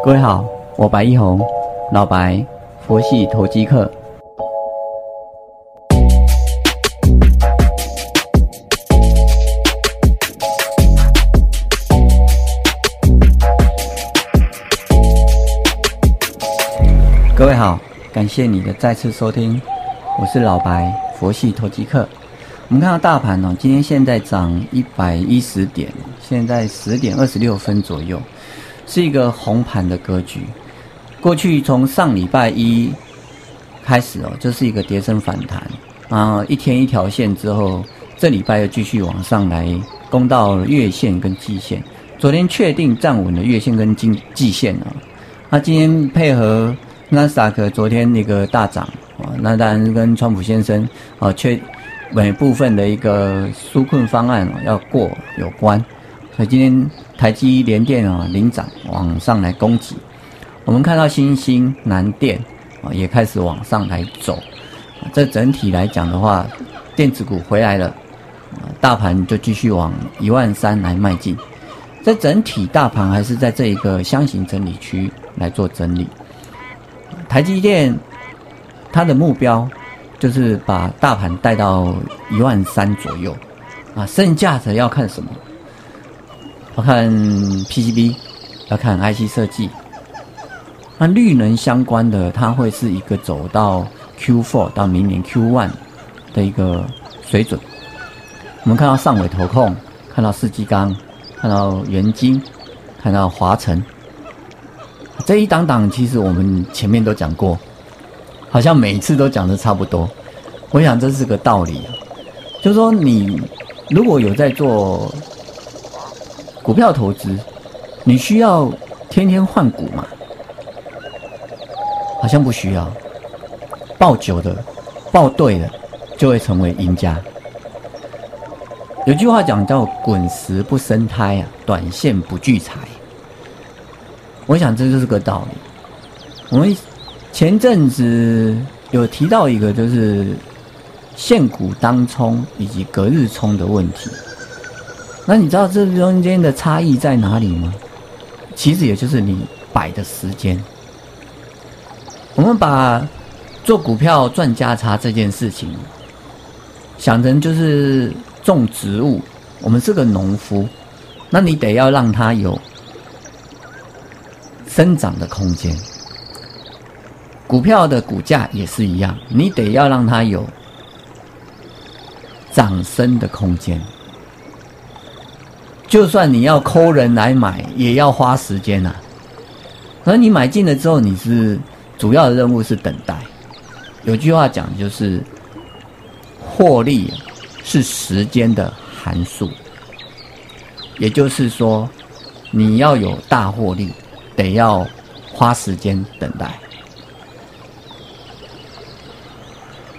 各位好，我白一红，老白，佛系投机客。各位好，感谢你的再次收听，我是老白，佛系投机客。我们看到大盘哦，今天现在涨一百一十点，现在十点二十六分左右，是一个红盘的格局。过去从上礼拜一开始哦，这是一个跌升反弹啊，一天一条线之后，这礼拜又继续往上来攻到月线跟季线。昨天确定站稳了月线跟季季线啊，那今天配合。纳斯达克昨天那个大涨啊，那当然跟川普先生啊确每部分的一个纾困方案要过有关，所以今天台积联电啊领涨往上来攻击，我们看到新兴南电啊也开始往上来走，这整体来讲的话，电子股回来了，大盘就继续往一万三来迈进，这整体大盘还是在这一个箱型整理区来做整理。台积电，它的目标就是把大盘带到一万三左右，啊，剩下的要看什么？要看 PCB，要看 IC 设计。那绿能相关的，它会是一个走到 Q4 到明年 Q1 的一个水准。我们看到上尾投控，看到世纪钢，看到元晶，看到华晨。这一档档其实我们前面都讲过，好像每次都讲的差不多。我想这是个道理，就是说你如果有在做股票投资，你需要天天换股吗？好像不需要。抱久的、抱对的，就会成为赢家。有句话讲叫“滚石不生胎啊，短线不聚财”。我想这就是个道理。我们前阵子有提到一个，就是现股当冲以及隔日冲的问题。那你知道这中间的差异在哪里吗？其实也就是你摆的时间。我们把做股票赚价差这件事情想成就是种植物，我们是个农夫，那你得要让它有。生长的空间，股票的股价也是一样，你得要让它有涨升的空间。就算你要抠人来买，也要花时间呐。而你买进了之后，你是主要的任务是等待。有句话讲，就是获利是时间的函数，也就是说，你要有大获利。得要花时间等待。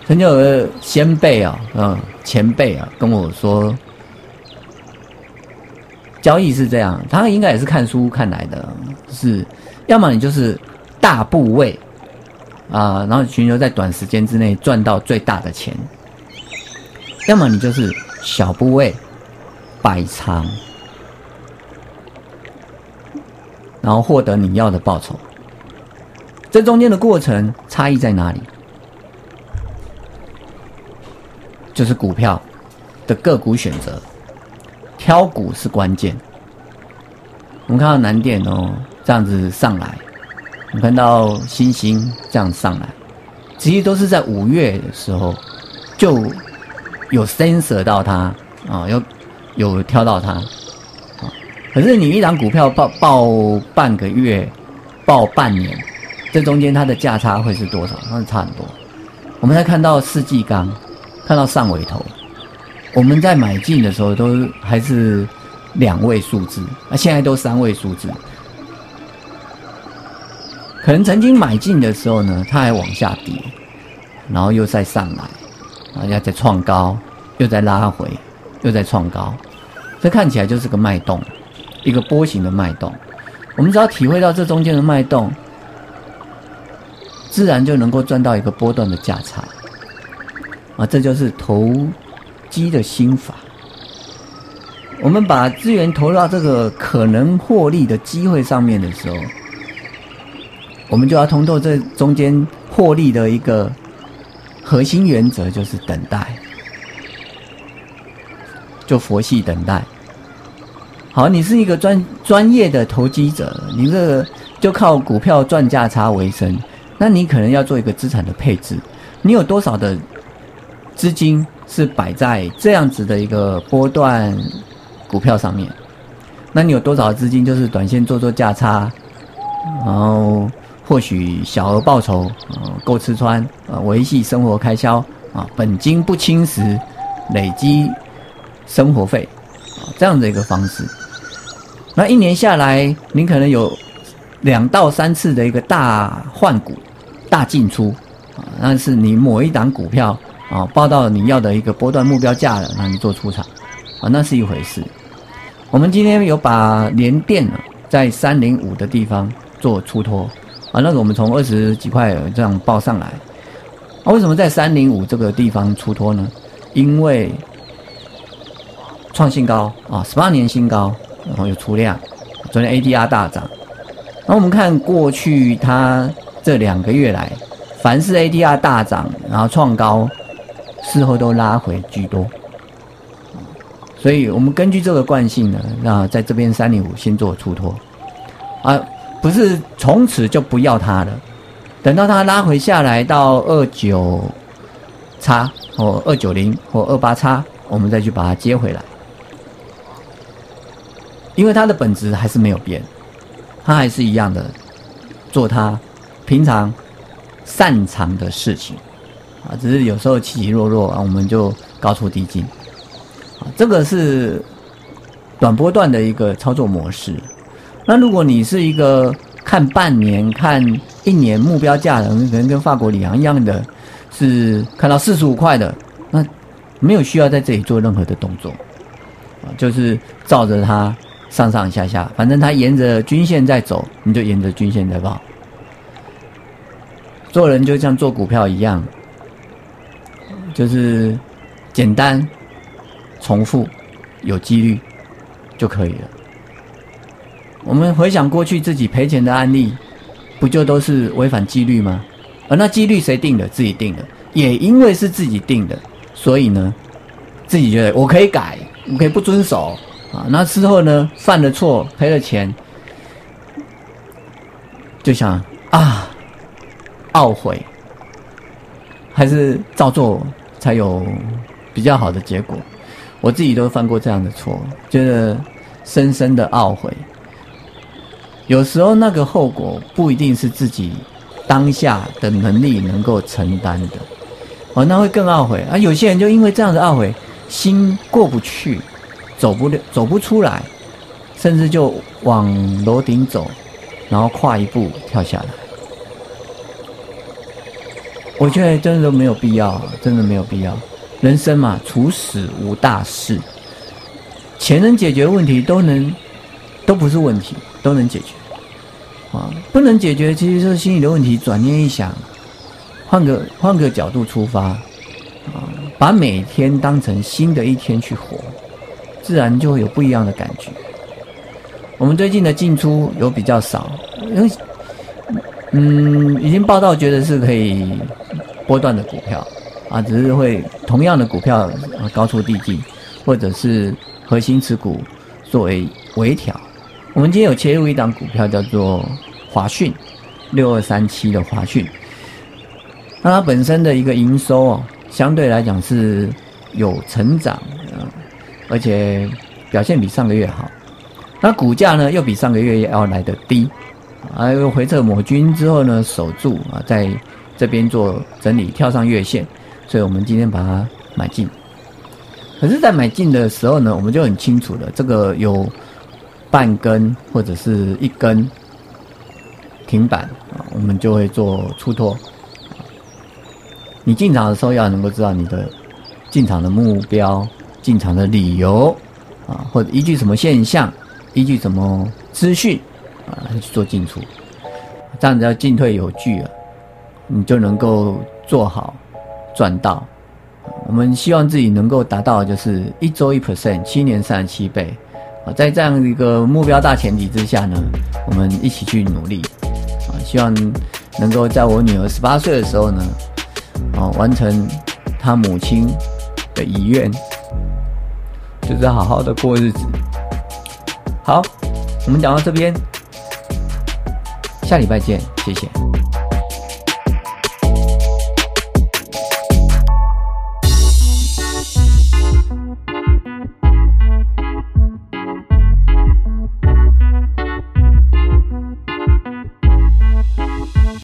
曾经有个先辈啊，嗯，前辈啊，跟我说，交易是这样，他应该也是看书看来的，是，要么你就是大部位啊，然后寻求在短时间之内赚到最大的钱，要么你就是小部位摆长。然后获得你要的报酬，这中间的过程差异在哪里？就是股票的个股选择，挑股是关键。我们看到南电哦这样子上来，我们看到星星这样上来，其实都是在五月的时候就有 sensor 到它啊，有有挑到它啊。可是你一档股票报报半个月，报半年，这中间它的价差会是多少？那差很多。我们在看到世纪钢，看到上尾头，我们在买进的时候都还是两位数字，那现在都三位数字。可能曾经买进的时候呢，它还往下跌，然后又再上来，然后再创高，又再拉回，又再创高，这看起来就是个脉动。一个波形的脉动，我们只要体会到这中间的脉动，自然就能够赚到一个波段的价差。啊，这就是投机的心法。我们把资源投入到这个可能获利的机会上面的时候，我们就要通透这中间获利的一个核心原则，就是等待，就佛系等待。好，你是一个专专业的投机者，你这个就靠股票赚价差为生，那你可能要做一个资产的配置。你有多少的资金是摆在这样子的一个波段股票上面？那你有多少资金就是短线做做价差，然后或许小额报酬，啊，够吃穿，啊，维系生活开销，啊，本金不侵蚀，累积生活费，啊，这样的一个方式。那一年下来，你可能有两到三次的一个大换股、大进出啊，那是你某一档股票啊报到你要的一个波段目标价了，那你做出场啊，那是一回事。我们今天有把连电呢在三零五的地方做出脱啊，那个我们从二十几块这样报上来啊，为什么在三零五这个地方出脱呢？因为创新高啊，十八年新高。然后有出量，昨天 ADR 大涨。那我们看过去它这两个月来，凡是 ADR 大涨，然后创高，事后都拉回居多。所以我们根据这个惯性呢，那在这边三零五先做出脱，啊，不是从此就不要它了，等到它拉回下来到二九叉或二九零或二八叉，我们再去把它接回来。因为它的本质还是没有变，它还是一样的做它平常擅长的事情啊，只是有时候起起落落啊，我们就高出低进啊，这个是短波段的一个操作模式。那如果你是一个看半年、看一年目标价的，可能跟法国里昂一样的，是看到四十五块的，那没有需要在这里做任何的动作啊，就是照着它。上上下下，反正它沿着均线在走，你就沿着均线在跑。做人就像做股票一样，就是简单、重复、有纪律就可以了。我们回想过去自己赔钱的案例，不就都是违反纪律吗？而那纪律谁定的？自己定的。也因为是自己定的，所以呢，自己觉得我可以改，我可以不遵守。啊，那之后呢？犯了错，赔了钱，就想啊，懊悔，还是照做才有比较好的结果。我自己都犯过这样的错，觉得深深的懊悔。有时候那个后果不一定是自己当下的能力能够承担的，哦，那会更懊悔啊。有些人就因为这样的懊悔，心过不去。走不了，走不出来，甚至就往楼顶走，然后跨一步跳下来。我觉得真的都没有必要，真的没有必要。人生嘛，处死无大事，钱能解决问题都能，都不是问题，都能解决。啊，不能解决，其实是心理的问题。转念一想，换个换个角度出发，啊，把每天当成新的一天去活。自然就会有不一样的感觉。我们最近的进出有比较少，因为嗯，已经报道觉得是可以波段的股票啊，只是会同样的股票高出低进，或者是核心持股作为微调。我们今天有切入一档股票叫做华讯六二三七的华讯，那它本身的一个营收哦，相对来讲是有成长。而且表现比上个月好，那股价呢又比上个月要来的低，啊，又回撤抹均之后呢守住啊，在这边做整理跳上月线，所以我们今天把它买进。可是，在买进的时候呢，我们就很清楚了，这个有半根或者是一根停板啊，我们就会做出脱。你进场的时候要能够知道你的进场的目标。进场的理由啊，或者依据什么现象，依据什么资讯啊去做进出，这样子要进退有据啊，你就能够做好赚到。我们希望自己能够达到就是一周一 percent 七年三十七倍。啊在这样一个目标大前提之下呢我们一起去努力。啊希望能够在我女儿十八岁的时候呢啊完成她母亲的遗愿。就是好好的过日子。好我们讲到这边下礼拜见谢谢。